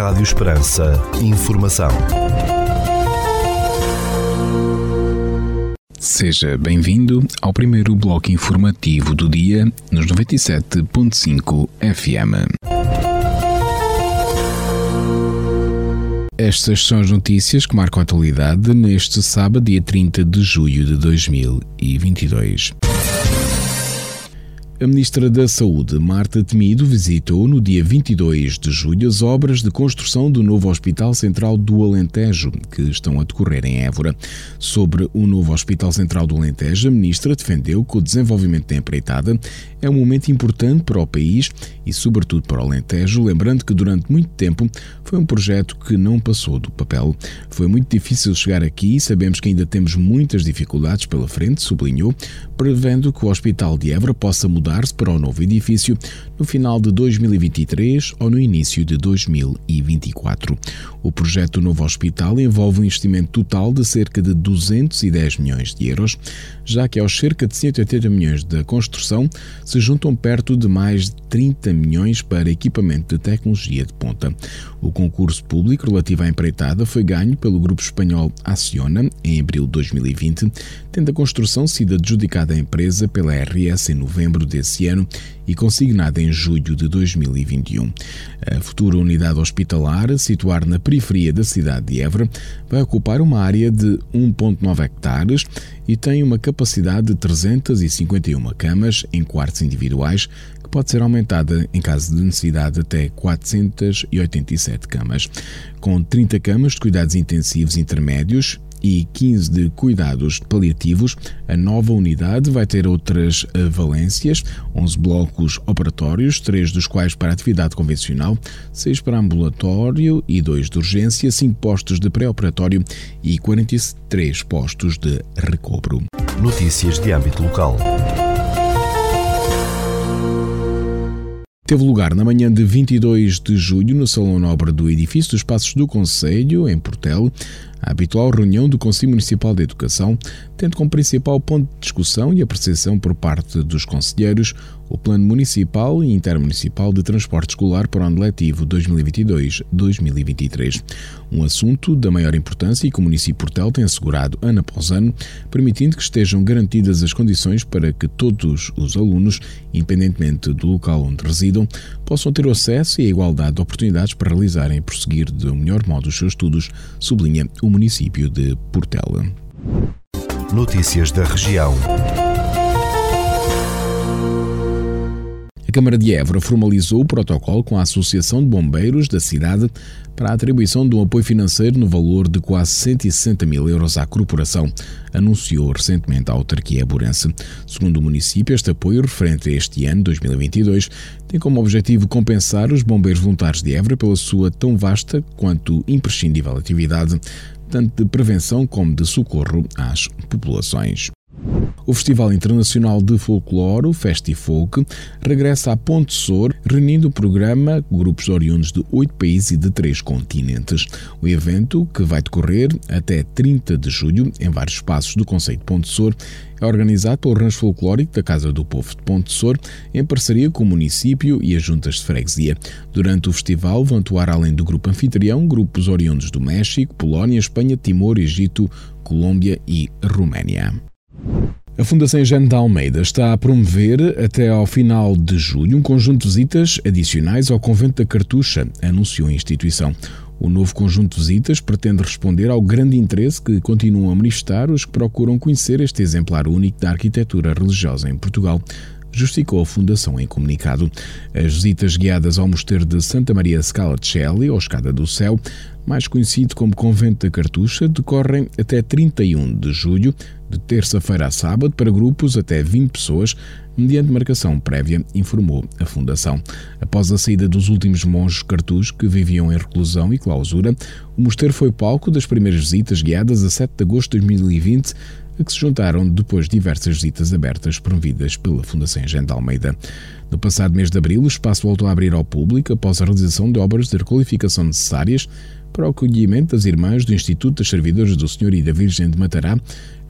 Rádio Esperança. Informação. Seja bem-vindo ao primeiro bloco informativo do dia nos 97.5 FM. Estas são as notícias que marcam a atualidade neste sábado, dia 30 de julho de 2022. A Ministra da Saúde, Marta Temido, visitou no dia 22 de julho as obras de construção do novo Hospital Central do Alentejo, que estão a decorrer em Évora. Sobre o novo Hospital Central do Alentejo, a Ministra defendeu que o desenvolvimento da empreitada é um momento importante para o país e, sobretudo, para o Alentejo, lembrando que durante muito tempo foi um projeto que não passou do papel. Foi muito difícil chegar aqui e sabemos que ainda temos muitas dificuldades pela frente, sublinhou, prevendo que o Hospital de Évora possa mudar-se para o novo edifício no final de 2023 ou no início de 2024. O projeto do novo hospital envolve um investimento total de cerca de 210 milhões de euros, já que aos cerca de 180 milhões da construção se juntam perto de mais de 30 milhões para equipamento de tecnologia de ponta. O concurso público relativo à empreitada foi ganho pelo grupo espanhol Acciona em abril de 2020, tendo a construção sido adjudicada à empresa pela RS em novembro desse ano e consignada em julho de 2021. A futura unidade hospitalar, situada na periferia da cidade de Évora, vai ocupar uma área de 1,9 hectares e tem uma capacidade de 351 camas em quartos individuais, que pode ser aumentada em caso de necessidade até 487 camas. Com 30 camas de cuidados intensivos intermédios e 15 de cuidados paliativos, a nova unidade vai ter outras valências, 11 blocos operatórios, 3 dos quais para atividade convencional, 6 para ambulatório e 2 de urgência, 5 postos de pré-operatório e 43 postos de recobro. Notícias de âmbito local. Teve lugar na manhã de 22 de julho no Salão Nobre do Edifício dos Passos do Conselho, em Portel, a habitual reunião do Conselho Municipal de Educação, tendo como principal ponto de discussão e apreciação por parte dos conselheiros o Plano Municipal e Intermunicipal de Transporte Escolar para o ano letivo 2022-2023. Um assunto da maior importância e que o município Portel tem assegurado ano após ano, permitindo que estejam garantidas as condições para que todos os alunos, independentemente do local onde residam, possam ter acesso e a igualdade de oportunidades para realizarem e prosseguir um melhor modo os seus estudos, sublinha o município de Portela. Notícias da região. A Câmara de Évora formalizou o protocolo com a Associação de Bombeiros da cidade para a atribuição de um apoio financeiro no valor de quase 160 mil euros à corporação, anunciou recentemente a autarquia burense. Segundo o município, este apoio referente a este ano, 2022, tem como objetivo compensar os bombeiros voluntários de Évora pela sua tão vasta quanto imprescindível atividade, tanto de prevenção como de socorro às populações. O Festival Internacional de Folclore, o Festifolk, regressa a Ponte Sor, reunindo o programa grupos oriundos de oito países e de três continentes. O evento, que vai decorrer até 30 de julho em vários espaços do Conceito Ponte Sor, é organizado pelo Rancho Folclórico da Casa do Povo de Ponte Sor, em parceria com o município e as juntas de freguesia. Durante o festival vão atuar, além do grupo anfitrião, grupos oriundos do México, Polónia, Espanha, Timor, Egito, Colômbia e Roménia. A Fundação Jane de Almeida está a promover até ao final de julho um conjunto de visitas adicionais ao Convento da Cartucha, anunciou a instituição. O novo conjunto de visitas pretende responder ao grande interesse que continuam a manifestar os que procuram conhecer este exemplar único da arquitetura religiosa em Portugal, justificou a Fundação em comunicado. As visitas guiadas ao Mosteiro de Santa Maria Scala de Shelley, ou Escada do Céu, mais conhecido como Convento da Cartucha, decorrem até 31 de julho, de terça-feira a sábado, para grupos até 20 pessoas, mediante marcação prévia, informou a Fundação. Após a saída dos últimos monges cartus que viviam em reclusão e clausura, o mosteiro foi palco das primeiras visitas guiadas a 7 de agosto de 2020, a que se juntaram depois diversas visitas abertas promovidas pela Fundação de Almeida. No passado mês de abril, o espaço voltou a abrir ao público após a realização de obras de requalificação necessárias para o acolhimento das irmãs do Instituto das Servidoras do Senhor e da Virgem de Matará,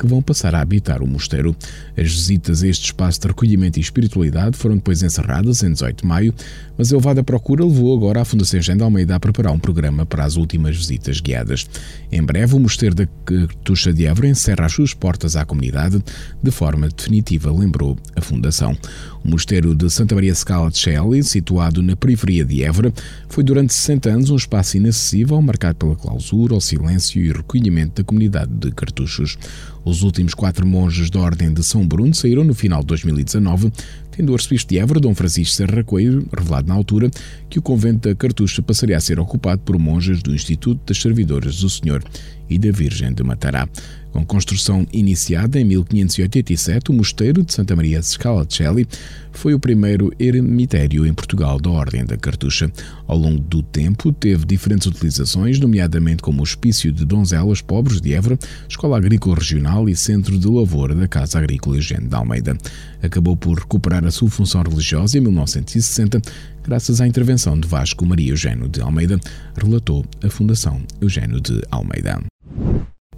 que vão passar a habitar o mosteiro. As visitas a este espaço de recolhimento e espiritualidade foram depois encerradas em 18 de maio, mas a elevada procura levou agora a Fundação Jean de Almeida a preparar um programa para as últimas visitas guiadas. Em breve, o mosteiro da Cartucha de Évora encerra as suas portas à comunidade de forma definitiva, lembrou a Fundação. O mosteiro de Santa Maria Scala de Shelley, situado na periferia de Évora, foi durante 60 anos um espaço inacessível marcado pela clausura, o silêncio e o recolhimento da comunidade de cartuchos. Os últimos quatro monges da Ordem de São Bruno saíram no final de 2019, tendo o arcebispo de Évora, Dom Francisco Serra Coelho, revelado na altura que o convento da Cartucha passaria a ser ocupado por monjas do Instituto das Servidoras do Senhor e da Virgem de Matará. Com construção iniciada em 1587, o Mosteiro de Santa Maria Scalacelli foi o primeiro eremitério em Portugal da Ordem da Cartucha. Ao longo do tempo, teve diferentes utilizações, nomeadamente como hospício de donzelas pobres de Évora, escola agrícola regional e centro de lavoura da Casa Agrícola Eugênio de Almeida. Acabou por recuperar a sua função religiosa em 1960, graças à intervenção de Vasco Maria Eugênio de Almeida, relatou a Fundação Eugênio de Almeida.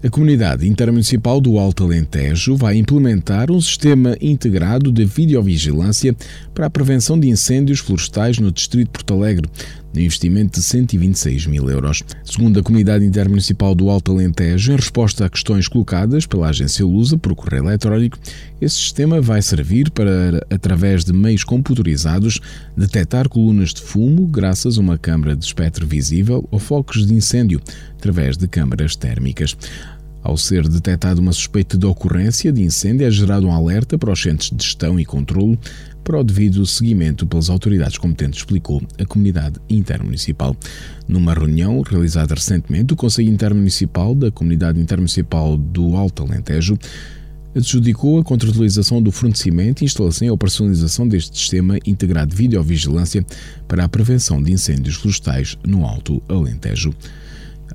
A Comunidade Intermunicipal do Alto Alentejo vai implementar um sistema integrado de videovigilância para a prevenção de incêndios florestais no Distrito de Porto Alegre, investimento de 126 mil euros. Segundo a Comunidade Intermunicipal do Alto Alentejo, em resposta a questões colocadas pela agência Lusa por correio eletrónico, esse sistema vai servir para, através de meios computarizados, detectar colunas de fumo graças a uma câmara de espectro visível ou focos de incêndio através de câmaras térmicas. Ao ser detectada uma suspeita de ocorrência de incêndio, é gerado um alerta para os centros de gestão e controlo para o devido seguimento pelas autoridades competentes, explicou a comunidade intermunicipal. Numa reunião realizada recentemente, o Conselho Intermunicipal da Comunidade Intermunicipal do Alto Alentejo adjudicou a contratualização do fornecimento, instalação e operacionalização deste sistema integrado de videovigilância para a prevenção de incêndios florestais no Alto Alentejo.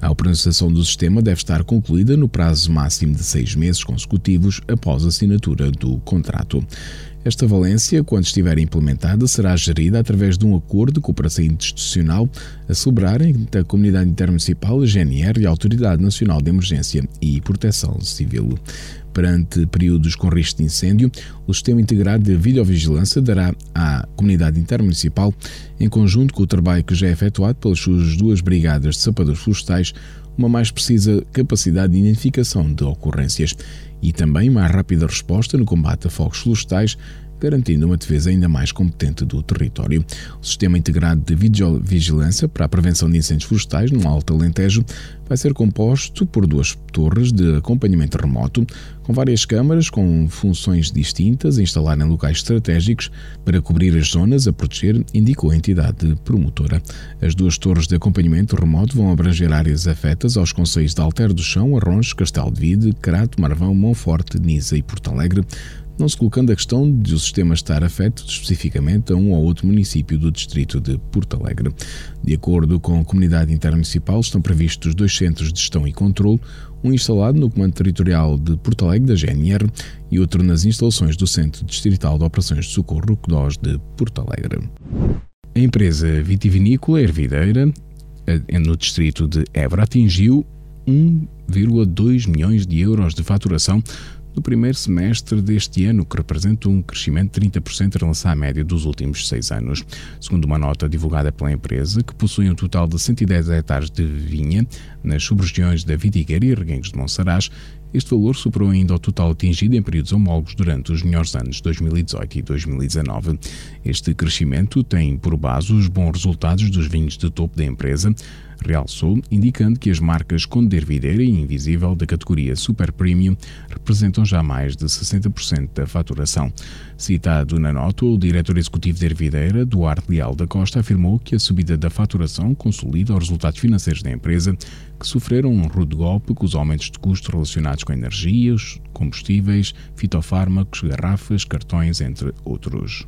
A operação do sistema deve estar concluída no prazo máximo de seis meses consecutivos após a assinatura do contrato. Esta valência, quando estiver implementada, será gerida através de um acordo de cooperação institucional a celebrar entre a Comunidade Intermunicipal, a GNR e a Autoridade Nacional de Emergência e Proteção Civil. Perante períodos com risco de incêndio, o Sistema Integrado de Videovigilância dará à Comunidade Intermunicipal, em conjunto com o trabalho que já é efetuado pelas suas duas brigadas de sapadores florestais, uma mais precisa capacidade de identificação de ocorrências e também mais rápida resposta no combate a fogos florestais garantindo uma defesa ainda mais competente do território. O Sistema Integrado de Videovigilância para a Prevenção de Incêndios Florestais no Alto Alentejo vai ser composto por duas torres de acompanhamento remoto, com várias câmaras com funções distintas a instalar em locais estratégicos para cobrir as zonas a proteger, indicou a entidade promotora. As duas torres de acompanhamento remoto vão abranger áreas afetas aos conselhos de Alter do Chão, Arrons, Castelo de Vide, Crato, Marvão, Monforte, Nisa e Porto Alegre, não se colocando a questão de o sistema estar afeto especificamente a um ou outro município do distrito de Porto Alegre. De acordo com a comunidade intermunicipal, estão previstos dois centros de gestão e controle, um instalado no Comando Territorial de Porto Alegre, da GNR, e outro nas instalações do Centro Distrital de Operações de Socorro, CDOS de Porto Alegre. A empresa vitivinícola Hervideira, eh, no distrito de Évora, atingiu 1,2 milhões de euros de faturação no primeiro semestre deste ano, que representa um crescimento de 30% em relação à média dos últimos seis anos. Segundo uma nota divulgada pela empresa, que possui um total de 110 hectares de vinha nas sub-regiões da Vidigueira e Reguengos de Monsaraz, este valor superou ainda o total atingido em períodos homólogos durante os melhores anos de 2018 e 2019. Este crescimento tem por base os bons resultados dos vinhos de topo da empresa, realçou, indicando que as marcas Conde Videira e Invisível da categoria Super Premium representam já mais de 60% da faturação. Citado na nota, o diretor executivo de Hervideira, Duarte Leal da Costa, afirmou que a subida da faturação consolida os resultados financeiros da empresa, que sofreram um rude golpe com os aumentos de custos relacionados com energias, combustíveis, fitofármacos, garrafas, cartões, entre outros.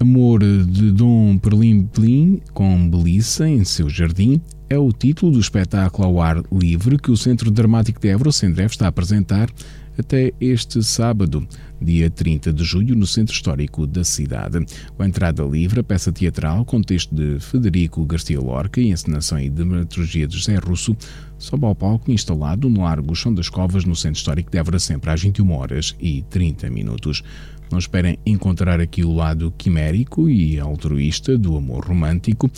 Amor de Dom Perlim Plim com Belissa em seu jardim é o título do espetáculo ao ar livre que o Centro Dramático de Évora, o Sendref, está a apresentar até este sábado, dia 30 de julho, no Centro Histórico da cidade. A entrada livre, a peça teatral, com texto de Federico Garcia Lorca e encenação e dramaturgia de José Russo, sobe ao palco instalado no Largo Chão das Covas, no Centro Histórico de Évora, sempre às 21 horas e 30 minutos. Não esperem encontrar aqui o lado quimérico e altruísta do amor romântico.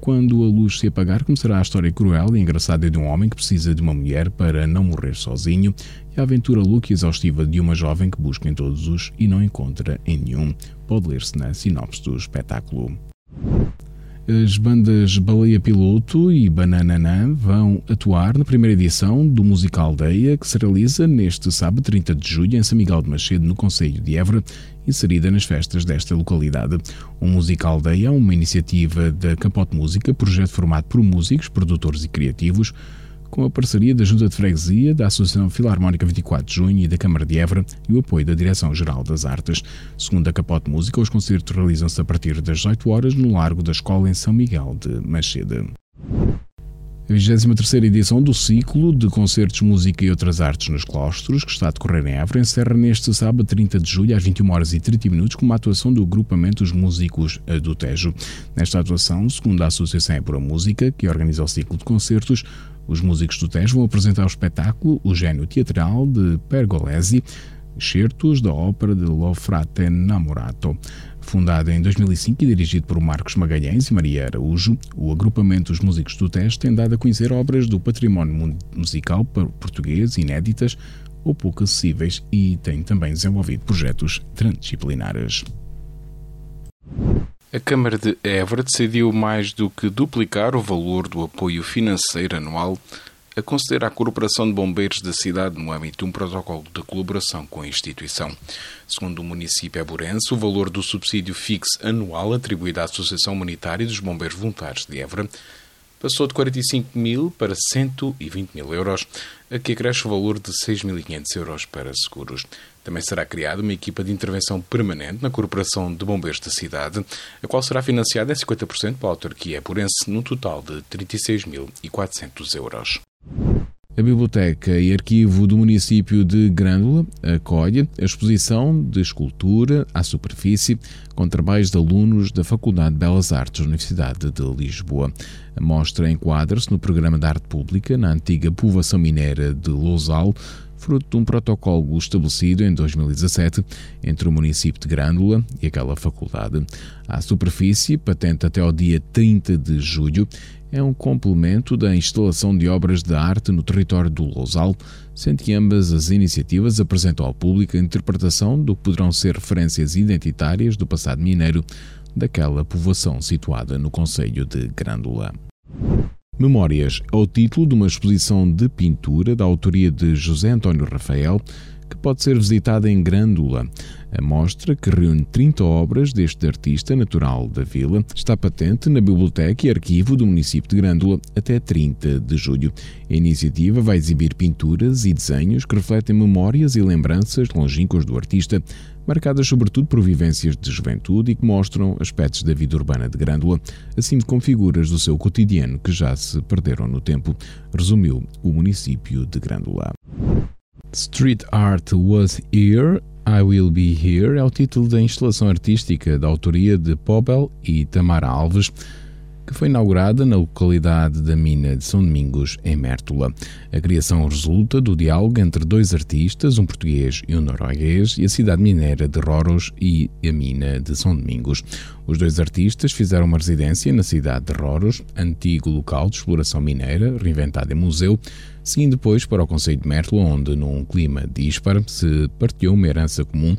Quando a luz se apagar, começará a história cruel e engraçada de um homem que precisa de uma mulher para não morrer sozinho e a aventura louca e exaustiva de uma jovem que busca em todos os e não encontra em nenhum. Pode ler-se na sinopse do espetáculo. As bandas Baleia Piloto e Banananã vão atuar na primeira edição do Musical Aldeia, que se realiza neste sábado 30 de julho em São Miguel de Macedo, no Conselho de Évora, inserida nas festas desta localidade. O Musical Aldeia é uma iniciativa da Capote Música, projeto formado por músicos, produtores e criativos, com a parceria da Junta de Freguesia, da Associação Filarmónica 24 de Junho e da Câmara de Évora e o apoio da Direção-Geral das Artes. Segundo a Capote Música, os concertos realizam-se a partir das 18 horas no Largo da Escola em São Miguel de Machede. A 23 edição do ciclo de concertos Música e Outras Artes nos Claustros, que está a decorrer em Évora, encerra neste sábado 30 de julho às 21 horas e 30 minutos com uma atuação do agrupamento Os Músicos do Tejo. Nesta atuação, segundo a Associação Épora Música, que organiza o ciclo de concertos, os músicos do Tejo vão apresentar o espetáculo O Gênio Teatral de Pergolesi, excertos da ópera de Lo Frate Namorato. Fundado em 2005 e dirigido por Marcos Magalhães e Maria Araújo, o agrupamento Os Músicos do Tejo tem dado a conhecer obras do património musical português inéditas ou pouco acessíveis e tem também desenvolvido projetos transdisciplinares. A Câmara de Évora decidiu mais do que duplicar o valor do apoio financeiro anual a conceder à Corporação de Bombeiros da cidade no âmbito de um protocolo de colaboração com a instituição. Segundo o município Eburense, o valor do subsídio fixo anual atribuído à Associação Humanitária dos Bombeiros Voluntários de Évora passou de 45 mil para 120 mil euros, a que acresce o valor de 6.500 euros para seguros. Também será criada uma equipa de intervenção permanente na Corporação de Bombeiros da cidade, a qual será financiada em 50% pela autarquia purense, num total de 36.400 euros. A Biblioteca e Arquivo do município de Grândola acolhe a exposição de escultura à superfície com trabalhos de alunos da Faculdade de Belas Artes da Universidade de Lisboa. A mostra enquadra-se no programa de arte pública na antiga povoação mineira de Lousal, fruto de um protocolo estabelecido em 2017 entre o município de Grândola e aquela faculdade. À superfície, patente até ao dia 30 de julho, é um complemento da instalação de obras de arte no território do Lousal, sendo que ambas as iniciativas apresentam ao público a interpretação do que poderão ser referências identitárias do passado mineiro daquela povoação situada no Conselho de Grândola. Memórias é o título de uma exposição de pintura da autoria de José António Rafael, que pode ser visitada em Grândola. A mostra, que reúne 30 obras deste artista natural da vila, está patente na Biblioteca e Arquivo do município de Grândola até 30 de julho. A iniciativa vai exibir pinturas e desenhos que refletem memórias e lembranças longínquas do artista, marcadas sobretudo por vivências de juventude e que mostram aspectos da vida urbana de Grândola, assim como figuras do seu cotidiano que já se perderam no tempo, resumiu o município de Grândola. Street Art Was Here I Will Be Here é o título da instalação artística da autoria de Pobel e Tamara Alves, que foi inaugurada na localidade da mina de São Domingos, em Mértola. A criação resulta do diálogo entre dois artistas, um português e um norueguês, e a cidade mineira de Roros e a mina de São Domingos. Os dois artistas fizeram uma residência na cidade de Roros, antigo local de exploração mineira, reinventado em museu, seguindo depois para o Conselho de Mértola, onde, num clima dispar, se partilhou uma herança comum,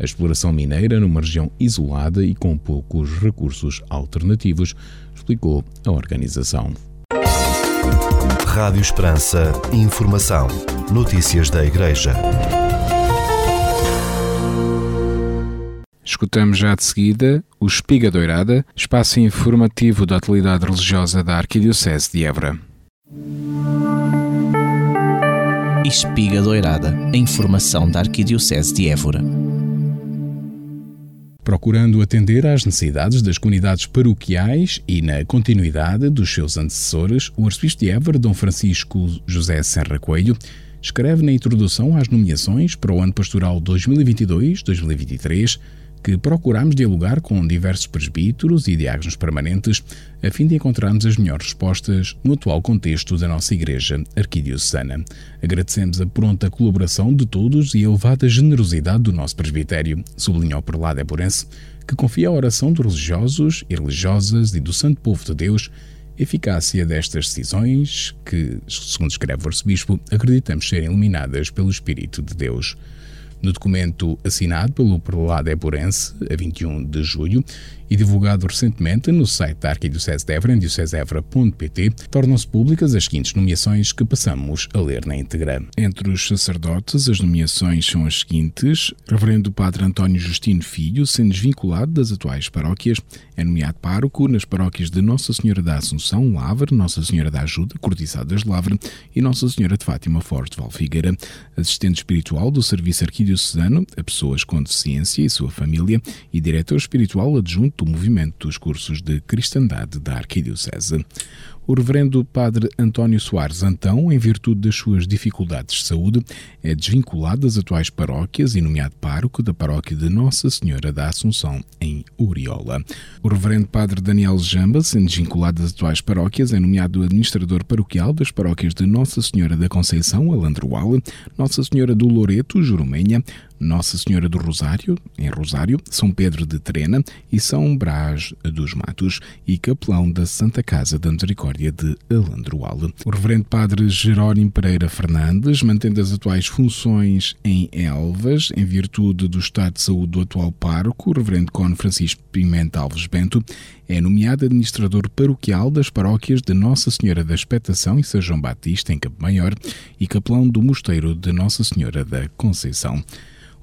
a exploração mineira numa região isolada e com poucos recursos alternativos, explicou a organização. Rádio Esperança, informação, notícias da Igreja. Escutamos já de seguida o Espiga Doirada, espaço informativo da atualidade religiosa da Arquidiocese de Évora. Espiga Doirada, a informação da Arquidiocese de Évora. Procurando atender às necessidades das comunidades paroquiais e na continuidade dos seus antecessores, o arcebispo de Évora, Dom Francisco José Serra Coelho, escreve na introdução às nomeações para o ano pastoral 2022-2023 que procuramos dialogar com diversos presbíteros e diáconos permanentes a fim de encontrarmos as melhores respostas no atual contexto da nossa Igreja Arquidiocesana. Agradecemos a pronta colaboração de todos e a elevada generosidade do nosso presbitério, sublinhou lá Eburense, que confia a oração dos religiosos e religiosas e do santo povo de Deus eficácia destas decisões, que, segundo escreve o arcebispo, acreditamos serem iluminadas pelo Espírito de Deus. No documento assinado pelo prelado eburense, a 21 de julho, e divulgado recentemente no site da Arquidiocese de Évora, em tornam-se públicas as seguintes nomeações que passamos a ler na íntegra. Entre os sacerdotes, as nomeações são as seguintes. Reverendo Padre António Justino Filho, sendo desvinculado das atuais paróquias, é nomeado pároco nas paróquias de Nossa Senhora da Assunção, Lavre, Nossa Senhora da Ajuda, Cortiçadas Lavre e Nossa Senhora de Fátima Forte Valfigueira. Assistente espiritual do Serviço Arquidiocesano a pessoas com deficiência e sua família e diretor espiritual adjunto do movimento dos cursos de cristandade da Arquidiocese. O reverendo padre António Soares Antão, em virtude das suas dificuldades de saúde, é desvinculado das atuais paróquias e nomeado pároco da paróquia de Nossa Senhora da Assunção, em Uriola. O reverendo padre Daniel Jamba, sendo desvinculado das atuais paróquias, é nomeado administrador paroquial das paróquias de Nossa Senhora da Conceição, Alandroal, Nossa Senhora do Loreto, Jurumenha, nossa Senhora do Rosário, em Rosário, São Pedro de Trena e São Brás dos Matos e capelão da Santa Casa da Misericórdia de Alandroal. O Reverendo Padre Jerónimo Pereira Fernandes, mantendo as atuais funções em Elvas, em virtude do estado de saúde do atual pároco, o Reverendo Cone Francisco Pimenta Alves Bento, é nomeado administrador paroquial das paróquias de Nossa Senhora da Expectação e São João Batista, em Campo Maior, e capelão do Mosteiro de Nossa Senhora da Conceição.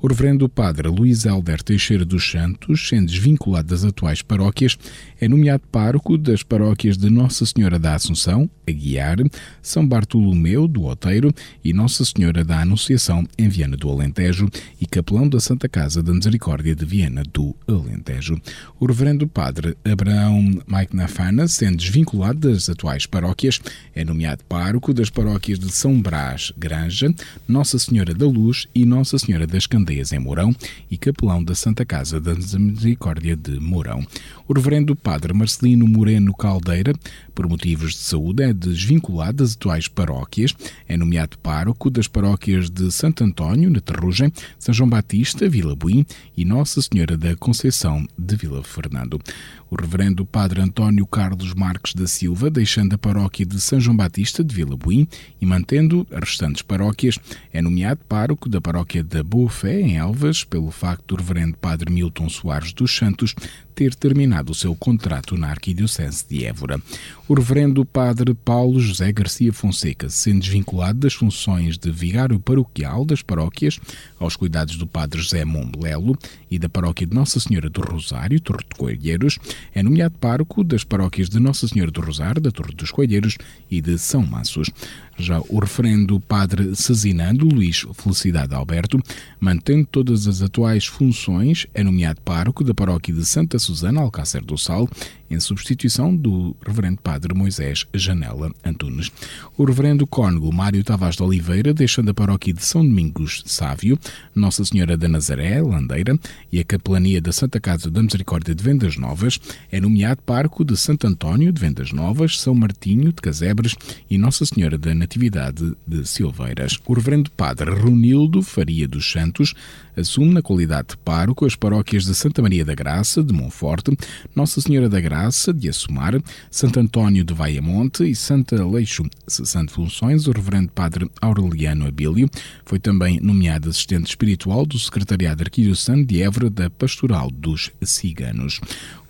O reverendo padre Luís Helder Teixeira dos Santos, sendo desvinculado das atuais paróquias, é nomeado pároco das paróquias de Nossa Senhora da Assunção, Aguiar, São Bartolomeu do Oteiro e Nossa Senhora da Anunciação, em Viana do Alentejo, e capelão da Santa Casa da Misericórdia de Viana do Alentejo. O reverendo padre Abraão Mike Nafana, sendo desvinculado das atuais paróquias, é nomeado pároco das paróquias de São Brás, Granja, Nossa Senhora da Luz e Nossa Senhora das Candeias em Mourão e capelão da Santa Casa da Misericórdia de Mourão. O reverendo padre Marcelino Moreno Caldeira, por motivos de saúde, é desvinculado das atuais paróquias, é nomeado pároco das paróquias de Santo António, na Terrugem, São João Batista, Vila Buim e Nossa Senhora da Conceição de Vila Fernando. O reverendo padre António Carlos Marques da Silva, deixando a paróquia de São João Batista de Vila Buim e mantendo as restantes paróquias, é nomeado pároco da paróquia da Boa Fé, em Elvas, pelo facto do reverendo padre Milton Soares dos Santos ter terminado o seu contrato na Arquidiocese de Évora. O reverendo padre Paulo José Garcia Fonseca, sendo desvinculado das funções de vigário paroquial das paróquias aos cuidados do padre José Mombelelo e da paróquia de Nossa Senhora do Rosário, Torre de Coelheiros, é nomeado pároco das paróquias de Nossa Senhora do Rosário, da Torre dos Coelheiros e de São Massos. Já o referendo padre Cezinando Luís Felicidade Alberto, mantendo todas as atuais funções, é nomeado pároco da paróquia de Santa Susana Alcácer do Sal, em substituição do reverendo padre Moisés Janela Antunes. O reverendo cônego Mário Tavares de Oliveira, deixando a paróquia de São Domingos Sávio, Nossa Senhora da Nazaré, Landeira, e a capelania da Santa Casa da Misericórdia de Vendas Novas, é nomeado pároco de Santo António de Vendas Novas, São Martinho de Casebres e Nossa Senhora da Natividade de Silveiras. O reverendo padre Runildo Faria dos Santos assume na qualidade de pároco as paróquias de Santa Maria da Graça, de Monforte, Nossa Senhora da Graça, de Assumar, Santo António de Vaiamonte e Santa Leixo. Cessando funções, o reverendo padre Aureliano Abílio foi também nomeado assistente espiritual do Secretariado Arquidiocesano de Évora da Pastoral dos Ciganos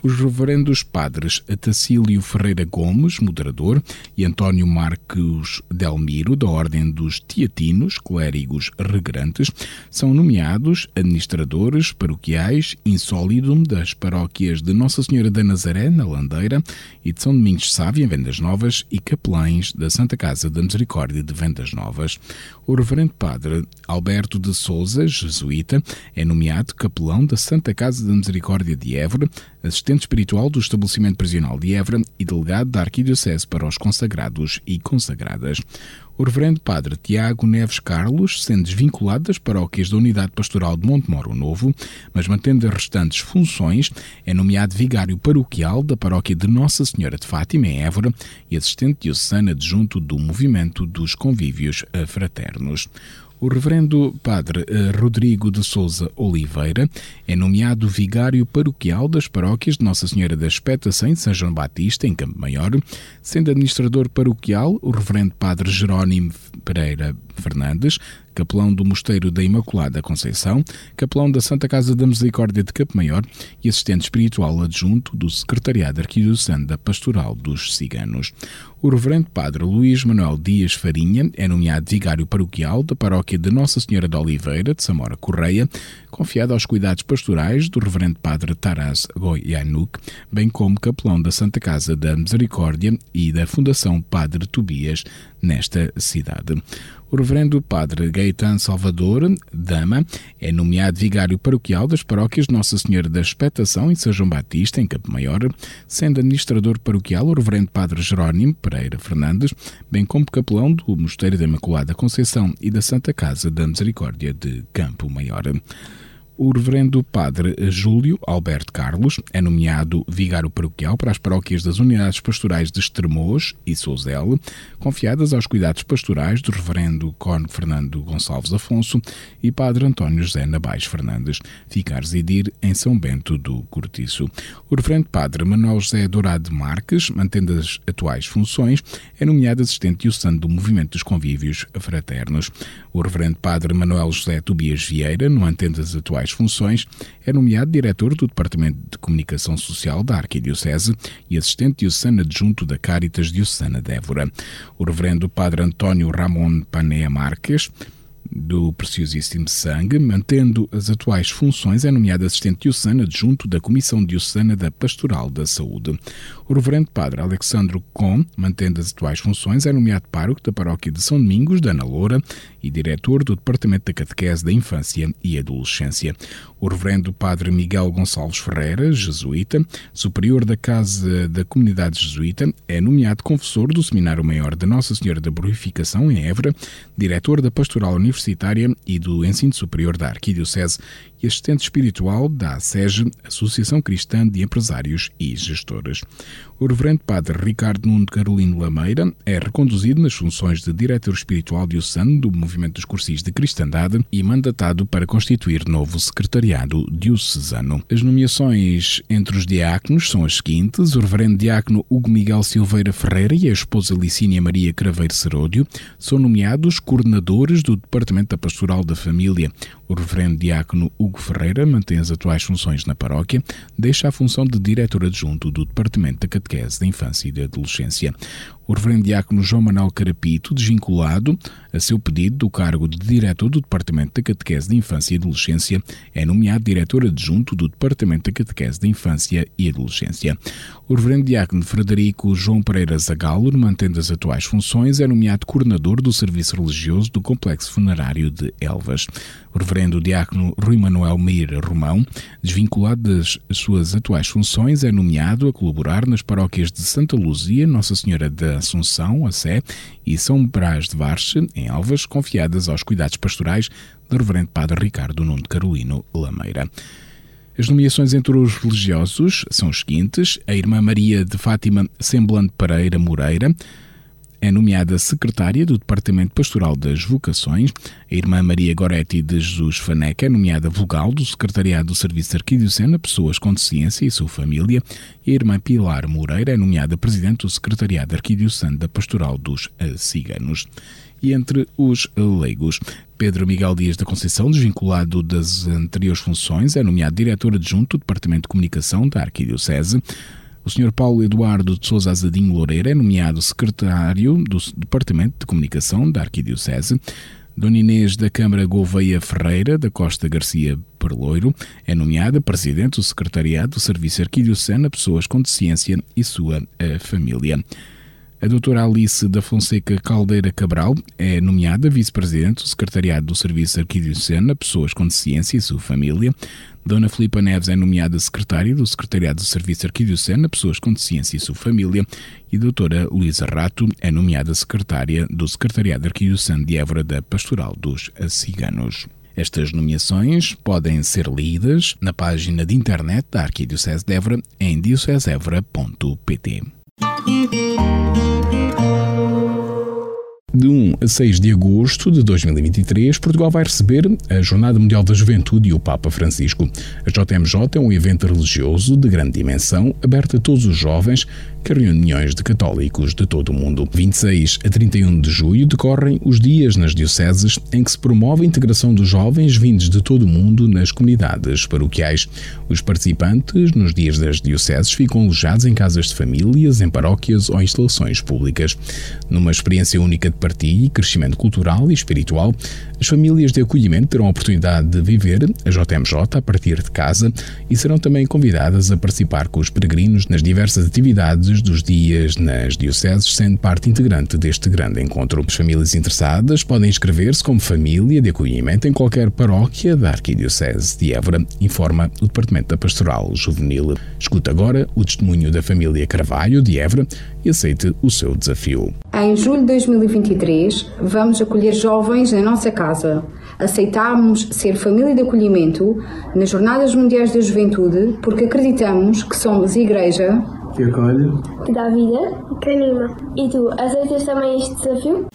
os reverendos padres Tacílio Ferreira Gomes, moderador, e António Marcos Delmiro, da Ordem dos Teatinos, clérigos regrantes, são nomeados administradores paroquiais insólidum das paróquias de Nossa Senhora da Nazaré, na Landeira, e de São Domingos de Sávia, em Vendas Novas, e capelães da Santa Casa da Misericórdia de Vendas Novas. O reverendo padre Alberto de Souza, jesuíta, é nomeado capelão da Santa Casa da Misericórdia de Évora, assistente espiritual do estabelecimento prisional de Évora e delegado da Arquidiocese para os consagrados e consagradas o Reverendo Padre Tiago Neves Carlos, sendo desvinculado das paróquias da Unidade Pastoral de Montemoro Novo, mas mantendo as restantes funções, é nomeado vigário paroquial da paróquia de Nossa Senhora de Fátima, em Évora, e assistente diocesano adjunto do Movimento dos Convívios Fraternos. O reverendo padre eh, Rodrigo de Souza Oliveira é nomeado vigário paroquial das paróquias de Nossa Senhora da Expectação de São João Batista, em Campo Maior, sendo administrador paroquial o reverendo padre Jerónimo Pereira Fernandes, capelão do Mosteiro da Imaculada Conceição, capelão da Santa Casa da Misericórdia de Campo Maior e assistente espiritual adjunto do Secretariado Arquidiocesano da Pastoral dos Ciganos. O reverendo padre Luís Manuel Dias Farinha é nomeado vigário paroquial da paróquia de Nossa Senhora de Oliveira, de Samora Correia, confiado aos cuidados pastorais do reverendo padre Taras Goianuk, bem como capelão da Santa Casa da Misericórdia e da Fundação Padre Tobias nesta cidade. O reverendo padre Gaetan Salvador Dama é nomeado vigário paroquial das paróquias Nossa Senhora da Expectação em São João Batista, em Campo Maior, sendo administrador paroquial o reverendo padre Jerónimo Pereira Fernandes, bem como capelão do Mosteiro da Imaculada Conceição e da Santa Casa da Misericórdia de Campo Maior. O reverendo padre Júlio Alberto Carlos é nomeado vigário paroquial para as paróquias das unidades pastorais de Estremoz e Souzel, confiadas aos cuidados pastorais do reverendo Corno Fernando Gonçalves Afonso e padre António José Nabais Fernandes, ficares Edir em São Bento do Cortiço. O reverendo padre Manuel José Dourado Marques, mantendo as atuais funções, é nomeado assistente diocesano do Movimento dos Convívios Fraternos. O reverendo padre Manuel José Tobias Vieira, mantendo as atuais principais funções, é nomeado diretor do Departamento de Comunicação Social da Arquidiocese e assistente diocesano adjunto da Caritas Diocesana de Évora. O reverendo padre António Ramon Panea Marques do Preciosíssimo Sangue, mantendo as atuais funções, é nomeado assistente diocesano adjunto da Comissão Diocesana da Pastoral da Saúde. O reverendo padre Alexandro Com, mantendo as atuais funções, é nomeado pároco da paróquia de São Domingos, da Ana Loura, e diretor do Departamento da Catequese da Infância e Adolescência. O reverendo padre Miguel Gonçalves Ferreira, jesuíta, superior da Casa da Comunidade Jesuíta, é nomeado confessor do Seminário Maior da Nossa Senhora da Purificação, em Évora, diretor da Pastoral Universitária e do Ensino Superior da Arquidiocese e assistente espiritual da SEGE, Associação Cristã de Empresários e Gestores. O reverendo padre Ricardo Nuno Carolino Lameira é reconduzido nas funções de diretor espiritual diocesano do Movimento dos Cursis de Cristandade e mandatado para constituir novo secretariado diocesano. As nomeações entre os diáconos são as seguintes: o reverendo diácono Hugo Miguel Silveira Ferreira e a esposa Licínia Maria Craveiro Seródio são nomeados coordenadores do Departamento da Pastoral da Família. O reverendo diácono Hugo Ferreira mantém as atuais funções na paróquia, deixa a função de diretor adjunto do Departamento da Catequese da Infância e da Adolescência o reverendo diácono João Manuel Carapito, desvinculado a seu pedido do cargo de diretor do Departamento da Catequese de Infância e Adolescência, é nomeado diretor adjunto do Departamento da Catequese de Infância e Adolescência. O reverendo diácono Frederico João Pereira Zagalo, mantendo as atuais funções, é nomeado coordenador do Serviço Religioso do Complexo Funerário de Elvas. O reverendo diácono Rui Manuel Meira Romão, desvinculado das suas atuais funções, é nomeado a colaborar nas paróquias de Santa Luzia, Nossa Senhora da Assunção, a Sé, e São Brás de Varche, em Alvas, confiadas aos cuidados pastorais do Reverendo Padre Ricardo Nuno Carolino Lameira. As nomeações entre os religiosos são as seguintes: a Irmã Maria de Fátima Semblante Pereira Moreira, é nomeada secretária do Departamento Pastoral das Vocações. A irmã Maria Goretti de Jesus Faneca é nomeada vogal do Secretariado do Serviço Arquidiocesano Pessoas com Deficiência e sua família. E a irmã Pilar Moreira é nomeada presidente do Secretariado Arquidiocesano da Pastoral dos Ciganos. E entre os leigos, Pedro Miguel Dias da Conceição, desvinculado das anteriores funções, é nomeado diretor adjunto do Departamento de Comunicação da Arquidiocese. O Sr. Paulo Eduardo de Sousa Azadinho Loureira é nomeado secretário do Departamento de Comunicação da Arquidiocese. Dona Inês da Câmara Gouveia Ferreira da Costa Garcia Perloiro é nomeada Presidente do Secretariado do Serviço Arquidiocesano a Pessoas com Deficiência e sua família. A doutora Alice da Fonseca Caldeira Cabral é nomeada vice-presidente do Secretariado do Serviço Arquidiocesano Pessoas com Deficiência e sua família. Dona Filipa Neves é nomeada secretária do Secretariado do Serviço Arquidiocesano Pessoas com Deficiência e sua família. E a doutora Luísa Rato é nomeada secretária do Secretariado Arquidiocesano de Évora da Pastoral dos Ciganos. Estas nomeações podem ser lidas na página de internet da Arquidiocese de Évora em diocesevra.pt. De 1 a 6 de agosto de 2023, Portugal vai receber a Jornada Mundial da Juventude e o Papa Francisco. A JMJ é um evento religioso de grande dimensão, aberto a todos os jovens, que reúne milhões de católicos de todo o mundo. 26 a 31 de julho decorrem os dias nas dioceses em que se promove a integração dos jovens vindos de todo o mundo nas comunidades paroquiais. Os participantes nos dias das dioceses ficam alojados em casas de famílias, em paróquias ou instalações públicas. Numa experiência única de partilha e crescimento cultural e espiritual, as famílias de acolhimento terão a oportunidade de viver a JMJ a partir de casa e serão também convidadas a participar com os peregrinos nas diversas atividades dos dias nas dioceses, sendo parte integrante deste grande encontro. As famílias interessadas podem inscrever-se como família de acolhimento em qualquer paróquia da Arquidiocese de Évora, informa o Departamento da Pastoral Juvenil. Escuta agora o testemunho da família Carvalho de Évora e aceite o seu desafio. Em julho de 2023, vamos acolher jovens na nossa casa. Aceitámos ser família de acolhimento nas Jornadas Mundiais da Juventude porque acreditamos que somos igreja que acolhe, que dá vida, que anima. E tu, aceitas também este desafio?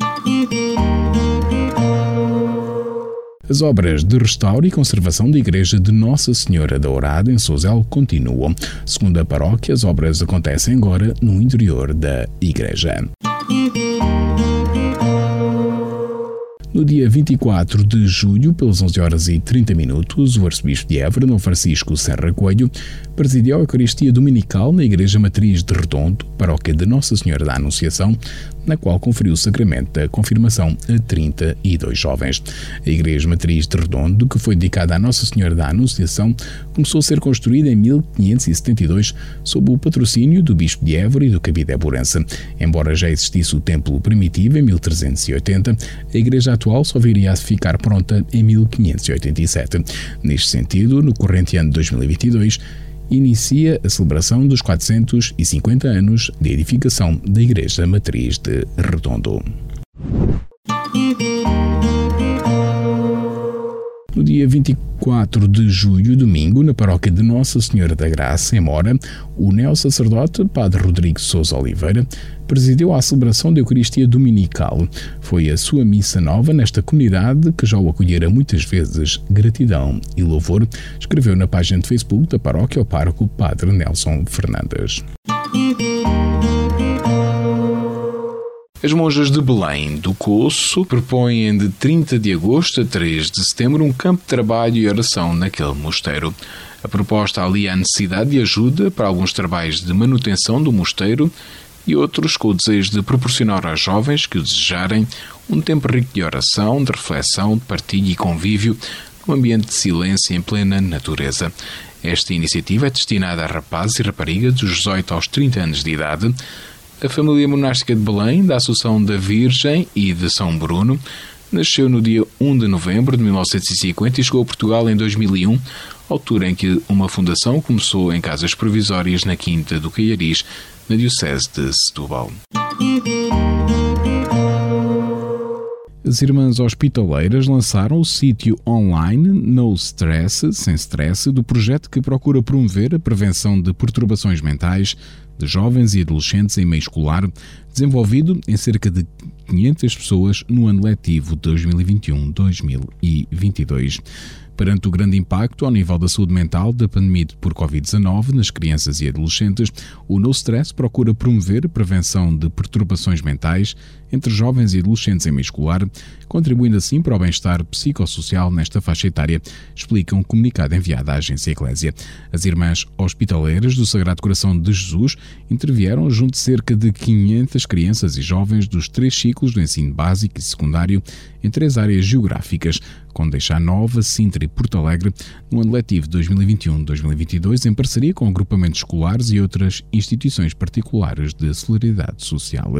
As obras de restauro e conservação da Igreja de Nossa Senhora da Ourada, em Sozel, continuam. Segundo a paróquia, as obras acontecem agora no interior da igreja. No dia 24 de julho, pelas 11 horas e 30 minutos, o arcebispo de Évora, Dom Francisco Serra Coelho, presidiu a Eucaristia Dominical na Igreja Matriz de Redondo, paróquia de Nossa Senhora da Anunciação, na qual conferiu o sacramento da confirmação a 32 jovens. A Igreja Matriz de Redondo, que foi dedicada à Nossa Senhora da Anunciação, começou a ser construída em 1572 sob o patrocínio do Bispo de Évora e do Cabide Eburense. Embora já existisse o templo primitivo em 1380, a igreja atual só viria a ficar pronta em 1587. Neste sentido, no corrente ano de 2022, inicia a celebração dos 450 anos de edificação da Igreja Matriz de Redondo. No dia 24 de julho, domingo, na paróquia de Nossa Senhora da Graça, em Mora, o neo-sacerdote Padre Rodrigo Sousa Oliveira presidiu a celebração da Eucaristia Dominical. Foi a sua missa nova nesta comunidade que já o acolhera muitas vezes. Gratidão e louvor, escreveu na página de Facebook da paróquia o pároco Padre Nelson Fernandes. As monjas de Belém do Coço propõem de 30 de agosto a 3 de setembro um campo de trabalho e oração naquele mosteiro. A proposta alia a necessidade de ajuda para alguns trabalhos de manutenção do mosteiro e outros com o desejo de proporcionar aos jovens que o desejarem um tempo rico de oração, de reflexão, de partilha e convívio num ambiente de silêncio em plena natureza. Esta iniciativa é destinada a rapazes e raparigas dos 18 aos 30 anos de idade. A família monástica de Belém, da Associação da Virgem e de São Bruno, nasceu no dia 1 de novembro de 1950 e chegou a Portugal em 2001, altura em que uma fundação começou em casas provisórias na Quinta do Caiaris, na Diocese de Setúbal. As Irmãs Hospitaleiras lançaram o sítio online No Stress, sem stress, do projeto que procura promover a prevenção de perturbações mentais de jovens e adolescentes em meio escolar, desenvolvido em cerca de 500 pessoas no ano letivo 2021-2022 perante o grande impacto ao nível da saúde mental da pandemia por Covid-19 nas crianças e adolescentes, o No Stress procura promover a prevenção de perturbações mentais entre jovens e adolescentes em meio escolar, contribuindo assim para o bem-estar psicossocial nesta faixa etária, explica um comunicado enviado à agência Eclésia. As irmãs hospitaleiras do Sagrado Coração de Jesus intervieram junto de cerca de 500 crianças e jovens dos três ciclos do ensino básico e secundário em três áreas geográficas, Condeixa Nova, Sintra e Porto Alegre, no ano letivo 2021-2022, em parceria com agrupamentos escolares e outras instituições particulares de solidariedade social.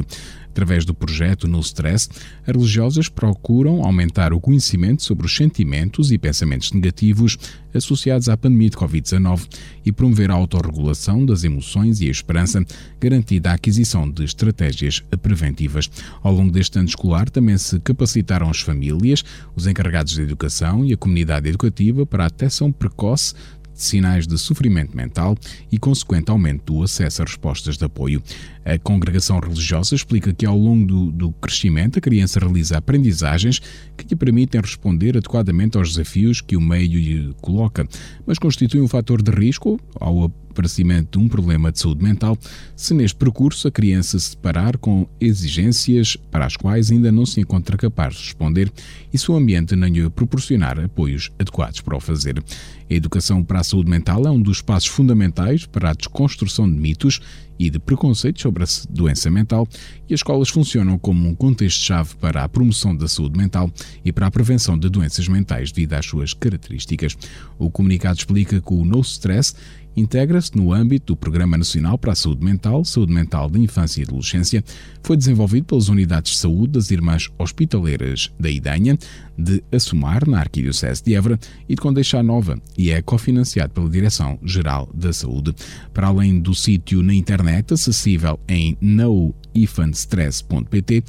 Através do projeto No Stress, as religiosas procuram aumentar o conhecimento sobre os sentimentos e pensamentos negativos associados à pandemia de Covid-19 e promover a autorregulação das emoções e a esperança, garantida a aquisição de estratégias preventivas. Ao longo deste ano escolar, também se capacitaram as famílias, os encarregados de educação e a comunidade educativa para a detecção precoce sinais de sofrimento mental e consequente aumento do acesso a respostas de apoio. A congregação religiosa explica que ao longo do, do crescimento a criança realiza aprendizagens que lhe permitem responder adequadamente aos desafios que o meio lhe coloca, mas constitui um fator de risco ao aparecimento de um problema de saúde mental se neste percurso a criança se deparar com exigências para as quais ainda não se encontra capaz de responder e se o ambiente não lhe proporcionar apoios adequados para o fazer. A educação para a saúde mental é um dos passos fundamentais para a desconstrução de mitos e de preconceitos sobre a doença mental, e as escolas funcionam como um contexto-chave para a promoção da saúde mental e para a prevenção de doenças mentais devido às suas características. O comunicado explica que o No Stress integra-se no âmbito do Programa Nacional para a Saúde Mental, Saúde Mental da Infância e Adolescência, foi desenvolvido pelas unidades de saúde das Irmãs Hospitaleiras da Idanha, de Assumar, na Arquidiocese de Évora, e de Condeixa Nova, e é cofinanciado pela Direção-Geral da Saúde. Para além do sítio na internet, acessível em noifantstress.pt,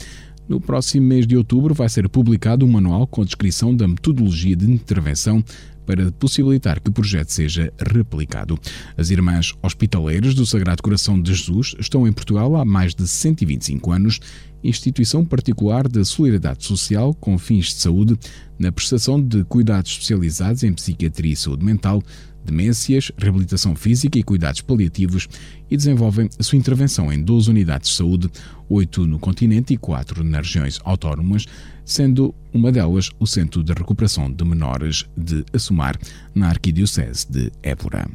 no próximo mês de outubro vai ser publicado um manual com a descrição da metodologia de intervenção para possibilitar que o projeto seja replicado. As Irmãs Hospitaleiras do Sagrado Coração de Jesus estão em Portugal há mais de 125 anos, instituição particular de solidariedade social com fins de saúde na prestação de cuidados especializados em psiquiatria e saúde mental, demências, reabilitação física e cuidados paliativos e desenvolvem a sua intervenção em 12 unidades de saúde, 8 no continente e 4 nas regiões autónomas, sendo uma delas o Centro de Recuperação de Menores de Assumar, na Arquidiocese de Évora.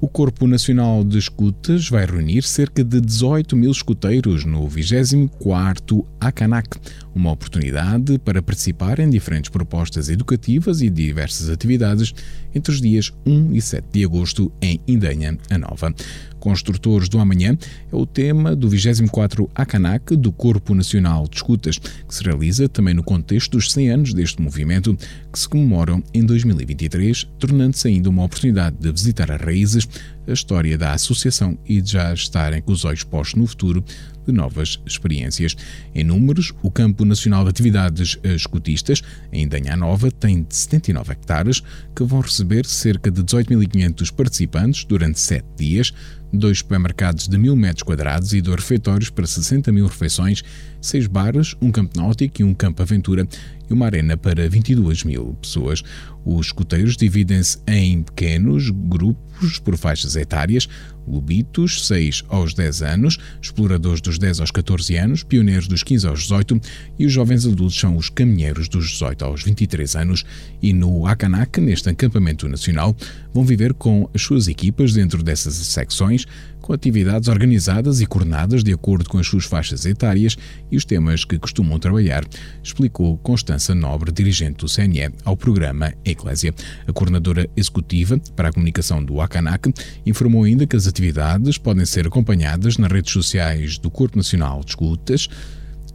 O Corpo Nacional de Escutas vai reunir cerca de 18 mil escuteiros no 24º ACANAC, uma oportunidade para participar em diferentes propostas educativas e diversas atividades entre os dias 1 e 7 de agosto em Indanha, a Nova. Construtores do Amanhã é o tema do 24 ACANAC do Corpo Nacional de Escutas, que se realiza também no contexto dos 100 anos deste movimento, que se comemoram em 2023, tornando-se ainda uma oportunidade de visitar as raízes, a história da associação e de já estarem com os olhos postos no futuro de novas experiências. Em números, o Campo Nacional de Atividades Escutistas, em Danha Nova, tem 79 hectares, que vão receber cerca de 18.500 participantes durante 7 dias, dois supermercados de mil metros quadrados e dois refeitórios para 60 mil refeições, seis bares, um campo náutico e um campo aventura e uma arena para 22 mil pessoas. Os escuteiros dividem-se em pequenos grupos por faixas etárias, lobitos, 6 aos 10 anos, exploradores dos 10 aos 14 anos, pioneiros dos 15 aos 18 e os jovens adultos são os caminheiros dos 18 aos 23 anos. E no Akanak, neste acampamento nacional, vão viver com as suas equipas dentro dessas secções com atividades organizadas e coordenadas de acordo com as suas faixas etárias e os temas que costumam trabalhar, explicou Constança Nobre, dirigente do CNE, ao programa Eclésia. A coordenadora executiva para a comunicação do ACANAC informou ainda que as atividades podem ser acompanhadas nas redes sociais do Corpo Nacional de Escutas,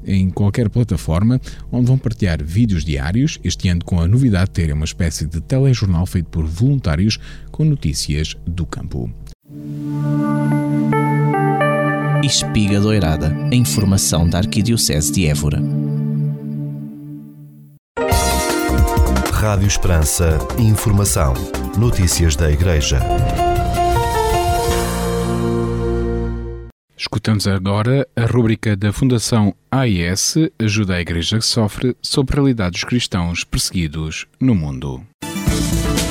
em qualquer plataforma, onde vão partilhar vídeos diários, este ano com a novidade de terem uma espécie de telejornal feito por voluntários com notícias do campo. Espiga Doirada, a informação da Arquidiocese de Évora. Rádio Esperança, informação, notícias da Igreja. Escutamos agora a rúbrica da Fundação AIS Ajuda a Igreja que Sofre sobre a realidade dos cristãos perseguidos no mundo.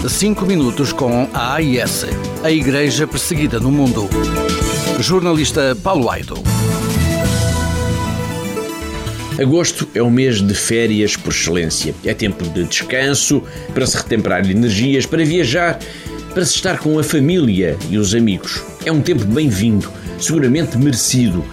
5 minutos com a AIS, a Igreja Perseguida no Mundo. Jornalista Paulo Aido. Agosto é o mês de férias por excelência. É tempo de descanso, para se retemperar energias, para viajar, para se estar com a família e os amigos. É um tempo bem-vindo, seguramente merecido.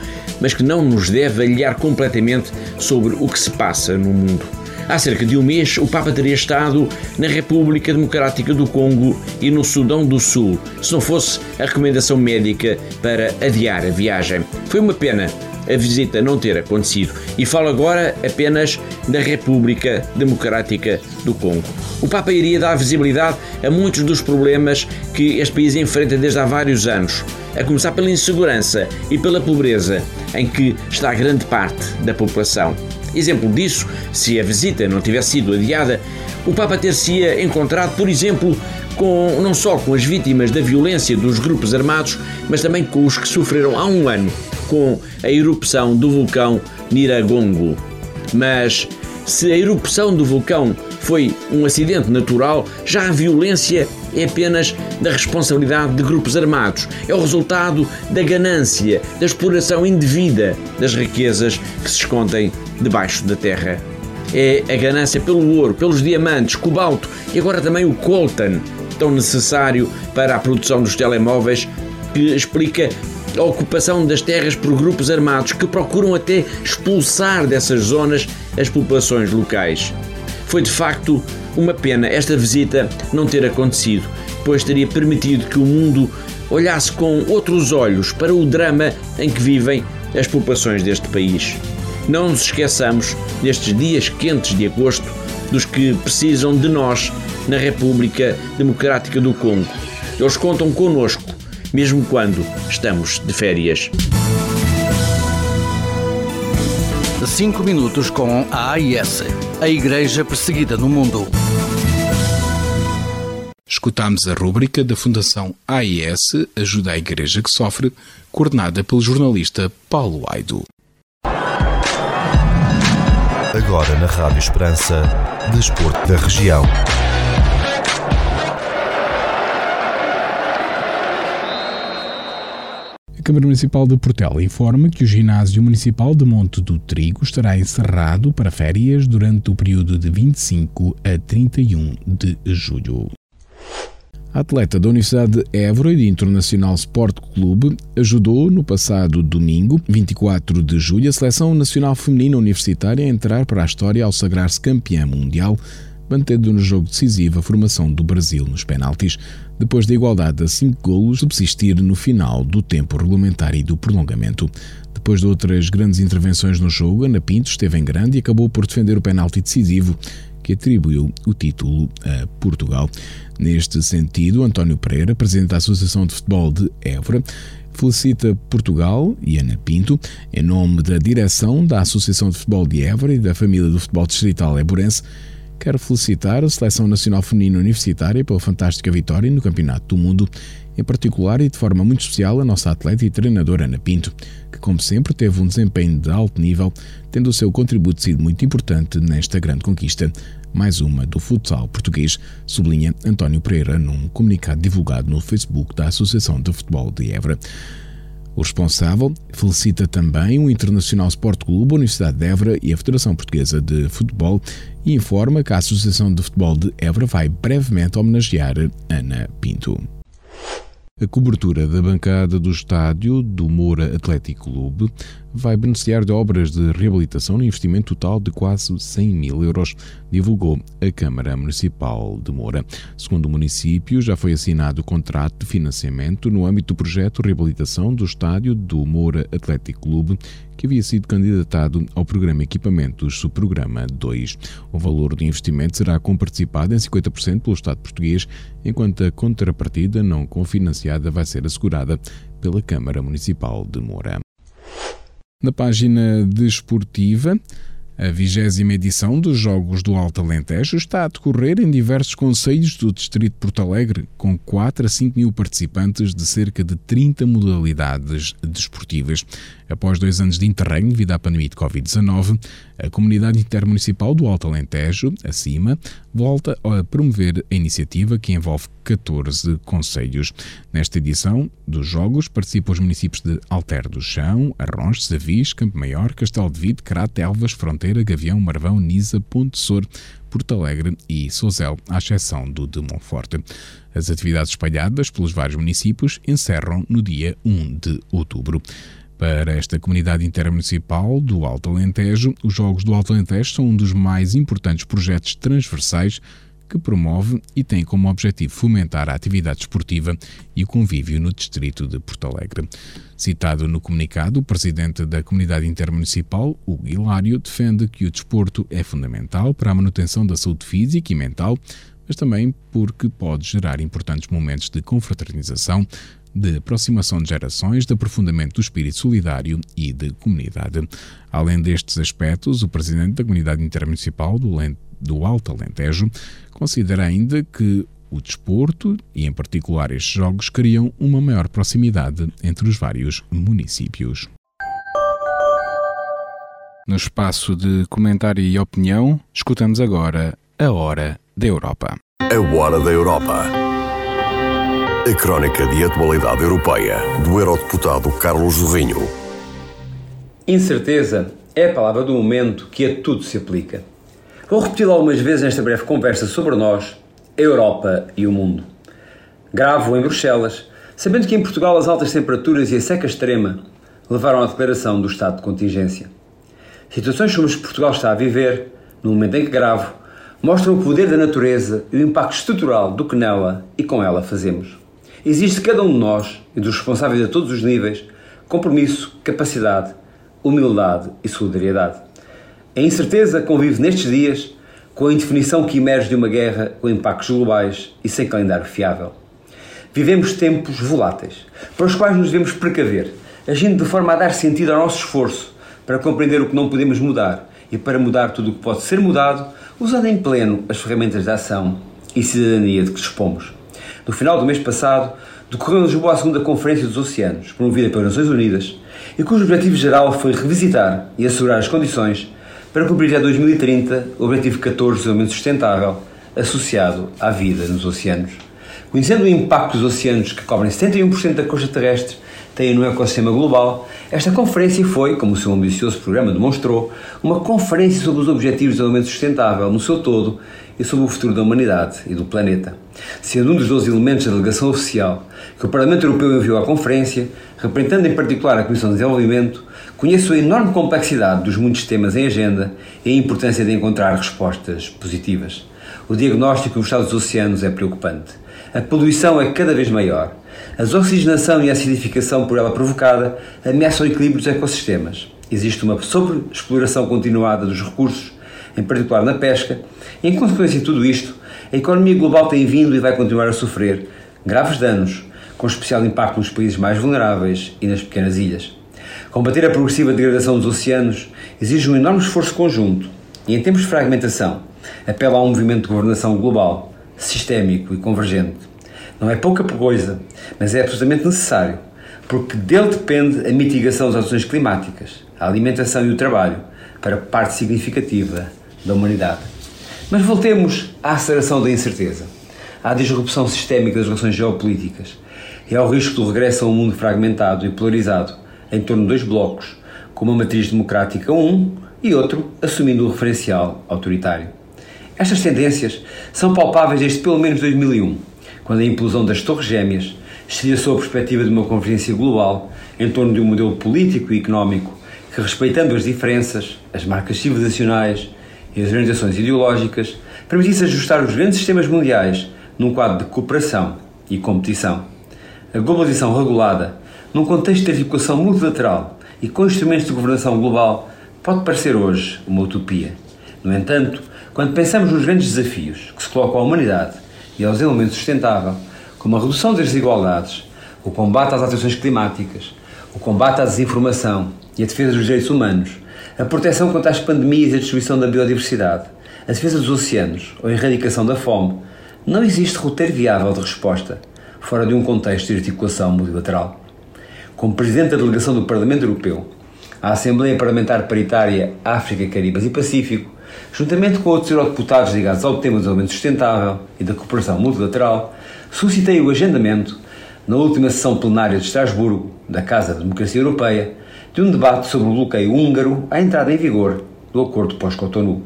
mas que não nos deve aliar completamente sobre o que se passa no mundo. Há cerca de um mês, o Papa teria estado na República Democrática do Congo e no Sudão do Sul, se não fosse a recomendação médica para adiar a viagem. Foi uma pena a visita não ter acontecido e falo agora apenas da República Democrática do Congo. O Papa iria dar visibilidade a muitos dos problemas que este país enfrenta desde há vários anos, a começar pela insegurança e pela pobreza em que está grande parte da população. Exemplo disso, se a visita não tivesse sido adiada, o Papa ter-se-ia encontrado, por exemplo, com, não só com as vítimas da violência dos grupos armados, mas também com os que sofreram há um ano com a erupção do vulcão Niragongo. Mas se a erupção do vulcão foi um acidente natural, já a violência é apenas da responsabilidade de grupos armados. É o resultado da ganância, da exploração indevida das riquezas que se escondem debaixo da terra. É a ganância pelo ouro, pelos diamantes, cobalto e agora também o coltan, tão necessário para a produção dos telemóveis, que explica a ocupação das terras por grupos armados que procuram até expulsar dessas zonas as populações locais. Foi de facto uma pena esta visita não ter acontecido, pois teria permitido que o mundo olhasse com outros olhos para o drama em que vivem as populações deste país. Não nos esqueçamos, nestes dias quentes de agosto, dos que precisam de nós na República Democrática do Congo. Eles contam connosco, mesmo quando estamos de férias. Cinco minutos com a AIS, a Igreja Perseguida no Mundo. Escutámos a rúbrica da Fundação AIS Ajuda a Igreja que Sofre, coordenada pelo jornalista Paulo Aido. Agora na Rádio Esperança, Desporto da Região. A Câmara Municipal de Portela informa que o Ginásio Municipal de Monte do Trigo estará encerrado para férias durante o período de 25 a 31 de julho. Atleta da Universidade de Évora e Internacional Sport Clube ajudou no passado domingo, 24 de julho, a Seleção Nacional Feminina Universitária a entrar para a história ao sagrar-se campeã mundial, mantendo no jogo decisivo a formação do Brasil nos penaltis, depois da igualdade a 5 golos subsistir no final do tempo regulamentar e do prolongamento. Depois de outras grandes intervenções no jogo, Ana Pinto esteve em grande e acabou por defender o penalti decisivo que atribuiu o título a Portugal. Neste sentido, António Pereira, presidente da Associação de Futebol de Évora, felicita Portugal e Ana Pinto em nome da direção da Associação de Futebol de Évora e da família do futebol distrital eburense. Quero felicitar a Seleção Nacional Feminina Universitária pela fantástica vitória no Campeonato do Mundo em particular e de forma muito especial a nossa atleta e treinadora Ana Pinto, que, como sempre, teve um desempenho de alto nível, tendo o seu contributo sido muito importante nesta grande conquista, mais uma do futsal português, sublinha António Pereira num comunicado divulgado no Facebook da Associação de Futebol de Évora. O responsável felicita também o Internacional Sport Clube, a Universidade de Évora e a Federação Portuguesa de Futebol e informa que a Associação de Futebol de Évora vai brevemente homenagear Ana Pinto. A cobertura da bancada do estádio do Moura Atlético Clube vai beneficiar de obras de reabilitação no investimento total de quase 100 mil euros, divulgou a Câmara Municipal de Moura. Segundo o município, já foi assinado o contrato de financiamento no âmbito do projeto reabilitação do estádio do Moura Atlético Clube, que havia sido candidatado ao programa Equipamentos Subprograma 2. O valor do investimento será comparticipado em 50% pelo Estado português, enquanto a contrapartida não confinanciada vai ser assegurada pela Câmara Municipal de Moura. Na página desportiva, a vigésima edição dos Jogos do Alto Alentejo está a decorrer em diversos conselhos do Distrito de Porto Alegre, com 4 a 5 mil participantes de cerca de 30 modalidades desportivas. Após dois anos de interregno devido à pandemia de Covid-19, a Comunidade Intermunicipal do Alto Alentejo, acima, volta a promover a iniciativa que envolve 14 conselhos. Nesta edição dos Jogos participam os municípios de Alter do Chão, Arrons, Savis, Campo Maior, Castelo de Vide, Crato, Elvas, Fronteira, Gavião, Marvão, Nisa, Ponte Sor, Porto Alegre e Sozel, à exceção do de Monforte. As atividades espalhadas pelos vários municípios encerram no dia 1 de outubro. Para esta comunidade intermunicipal do Alto Alentejo, os Jogos do Alto Alentejo são um dos mais importantes projetos transversais que promove e tem como objetivo fomentar a atividade esportiva e o convívio no distrito de Porto Alegre. Citado no comunicado, o presidente da comunidade intermunicipal, Hugo Hilário, defende que o desporto é fundamental para a manutenção da saúde física e mental, mas também porque pode gerar importantes momentos de confraternização, de aproximação de gerações, de aprofundamento do espírito solidário e de comunidade. Além destes aspectos, o presidente da comunidade intermunicipal do, do Alto Alentejo considera ainda que o desporto, e em particular estes jogos, criam uma maior proximidade entre os vários municípios. No espaço de comentário e opinião, escutamos agora a Hora da Europa. A Hora da Europa. A crónica de atualidade europeia do eurodeputado Carlos Zorrinho. Incerteza é a palavra do momento que a tudo se aplica. Vou repeti-lo algumas vezes nesta breve conversa sobre nós, a Europa e o mundo. Gravo em Bruxelas, sabendo que em Portugal as altas temperaturas e a seca extrema levaram à declaração do estado de contingência. Situações como as que Portugal está a viver, no momento em que gravo, mostram o poder da natureza e o impacto estrutural do que nela e com ela fazemos. Existe cada um de nós, e dos responsáveis a todos os níveis, compromisso, capacidade, humildade e solidariedade. A incerteza convive nestes dias com a indefinição que emerge de uma guerra com impactos globais e sem calendário fiável. Vivemos tempos voláteis, para os quais nos devemos precaver, agindo de forma a dar sentido ao nosso esforço para compreender o que não podemos mudar e para mudar tudo o que pode ser mudado, usando em pleno as ferramentas de ação e cidadania de que dispomos. No final do mês passado, decorreu em Lisboa a segunda Conferência dos Oceanos, promovida pelas Nações Unidas, e cujo objetivo geral foi revisitar e assegurar as condições para cumprir até 2030 o Objetivo 14 de Desenvolvimento Sustentável associado à vida nos oceanos. Conhecendo o impacto dos oceanos, que cobrem 71% da costa terrestre, têm no ecossistema global, esta conferência foi, como o seu ambicioso programa demonstrou, uma conferência sobre os Objetivos de Desenvolvimento Sustentável no seu todo e sobre o futuro da humanidade e do planeta. Sendo um dos 12 elementos da delegação oficial que o Parlamento Europeu enviou à conferência, representando em particular a Comissão de Desenvolvimento, Conheço a enorme complexidade dos muitos temas em agenda e a importância de encontrar respostas positivas. O diagnóstico do estado dos oceanos é preocupante. A poluição é cada vez maior. A desoxigenação e a acidificação por ela provocada ameaçam o equilíbrio dos ecossistemas. Existe uma sobreexploração continuada dos recursos, em particular na pesca, em consequência de tudo isto, a economia global tem vindo e vai continuar a sofrer graves danos, com especial impacto nos países mais vulneráveis e nas pequenas ilhas. Combater a progressiva degradação dos oceanos exige um enorme esforço conjunto e, em tempos de fragmentação, apela a um movimento de governação global, sistémico e convergente. Não é pouca coisa, mas é absolutamente necessário, porque dele depende a mitigação das ações climáticas, a alimentação e o trabalho para parte significativa da humanidade. Mas voltemos à aceleração da incerteza, à disrupção sistémica das relações geopolíticas e ao risco do regresso a um mundo fragmentado e polarizado em torno de dois blocos, com uma matriz democrática um e outro assumindo o referencial autoritário. Estas tendências são palpáveis desde pelo menos 2001, quando a implosão das Torres Gêmeas estilhaçou a perspectiva de uma convergência global em torno de um modelo político e económico que, respeitando as diferenças, as marcas civilizacionais e as orientações ideológicas, permitisse ajustar os grandes sistemas mundiais num quadro de cooperação e competição. A globalização regulada num contexto de articulação multilateral e com instrumentos de governação global, pode parecer hoje uma utopia. No entanto, quando pensamos nos grandes desafios que se colocam à humanidade e aos elementos sustentáveis, como a redução das desigualdades, o combate às alterações climáticas, o combate à desinformação e a defesa dos direitos humanos, a proteção contra as pandemias e a destruição da biodiversidade, a defesa dos oceanos ou a erradicação da fome, não existe roteiro viável de resposta fora de um contexto de articulação multilateral. Como Presidente da Delegação do Parlamento Europeu à Assembleia Parlamentar Paritária África, Caribas e Pacífico, juntamente com outros eurodeputados ligados ao tema do desenvolvimento sustentável e da cooperação multilateral, suscitei o agendamento, na última sessão plenária de Estrasburgo, da Casa da Democracia Europeia, de um debate sobre o bloqueio húngaro à entrada em vigor do acordo pós-Cotonou.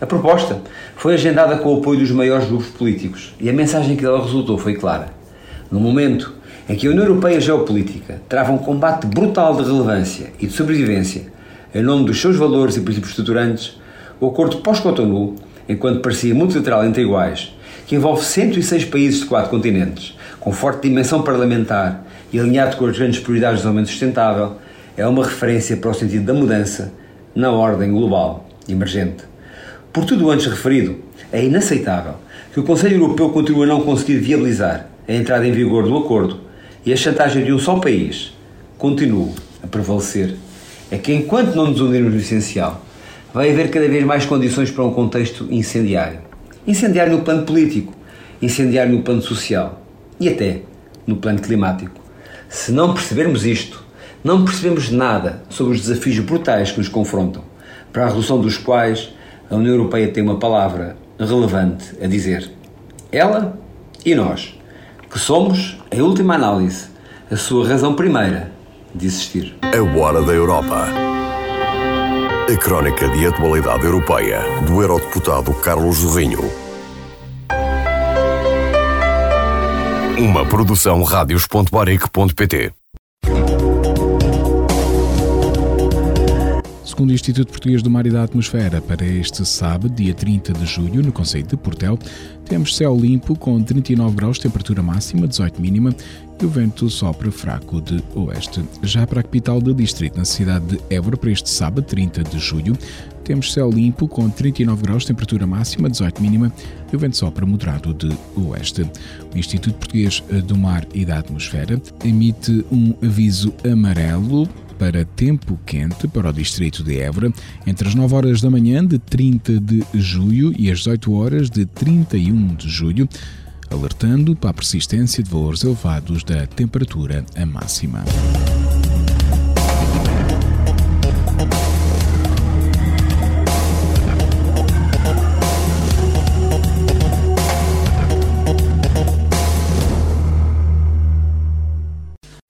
A proposta foi agendada com o apoio dos maiores grupos políticos e a mensagem que dela resultou foi clara. No momento em que a União Europeia Geopolítica trava um combate brutal de relevância e de sobrevivência em nome dos seus valores e princípios estruturantes, o acordo pós-Cotonou, enquanto parecia multilateral entre iguais, que envolve 106 países de quatro continentes, com forte dimensão parlamentar e alinhado com as grandes prioridades do desenvolvimento sustentável, é uma referência para o sentido da mudança na ordem global emergente. Por tudo antes referido, é inaceitável que o Conselho Europeu continue a não conseguir viabilizar a entrada em vigor do acordo e a chantagem de um só país continue a prevalecer. É que enquanto não nos unirmos no essencial, vai haver cada vez mais condições para um contexto incendiário. Incendiário no plano político, incendiário no plano social e até no plano climático. Se não percebermos isto, não percebemos nada sobre os desafios brutais que nos confrontam, para a resolução dos quais a União Europeia tem uma palavra relevante a dizer. Ela e nós, que somos, em última análise, a sua razão primeira de existir. A Hora da Europa. A crónica de atualidade europeia do eurodeputado Carlos Zorrinho. Uma produção radios.baric.pt Segundo o Instituto Português do Mar e da Atmosfera, para este sábado, dia 30 de julho, no Conceito de Portel, temos céu limpo com 39 graus, temperatura máxima, 18 mínima e o vento sopra fraco de oeste. Já para a capital do distrito, na cidade de Évora, para este sábado, 30 de julho, temos céu limpo com 39 graus, temperatura máxima, 18 mínima e o vento sopra moderado de oeste. O Instituto Português do Mar e da Atmosfera emite um aviso amarelo para tempo quente para o distrito de Évora entre as 9 horas da manhã de 30 de julho e as 18 horas de 31 de julho, alertando para a persistência de valores elevados da temperatura máxima.